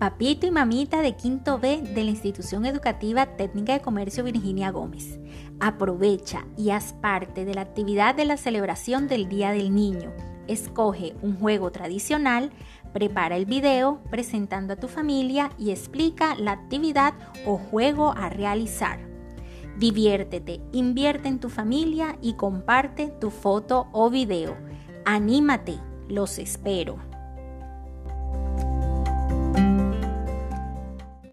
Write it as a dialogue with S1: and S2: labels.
S1: Papito y mamita de quinto B de la Institución Educativa Técnica de Comercio Virginia Gómez. Aprovecha y haz parte de la actividad de la celebración del Día del Niño. Escoge un juego tradicional, prepara el video presentando a tu familia y explica la actividad o juego a realizar. Diviértete, invierte en tu familia y comparte tu foto o video. Anímate, los espero.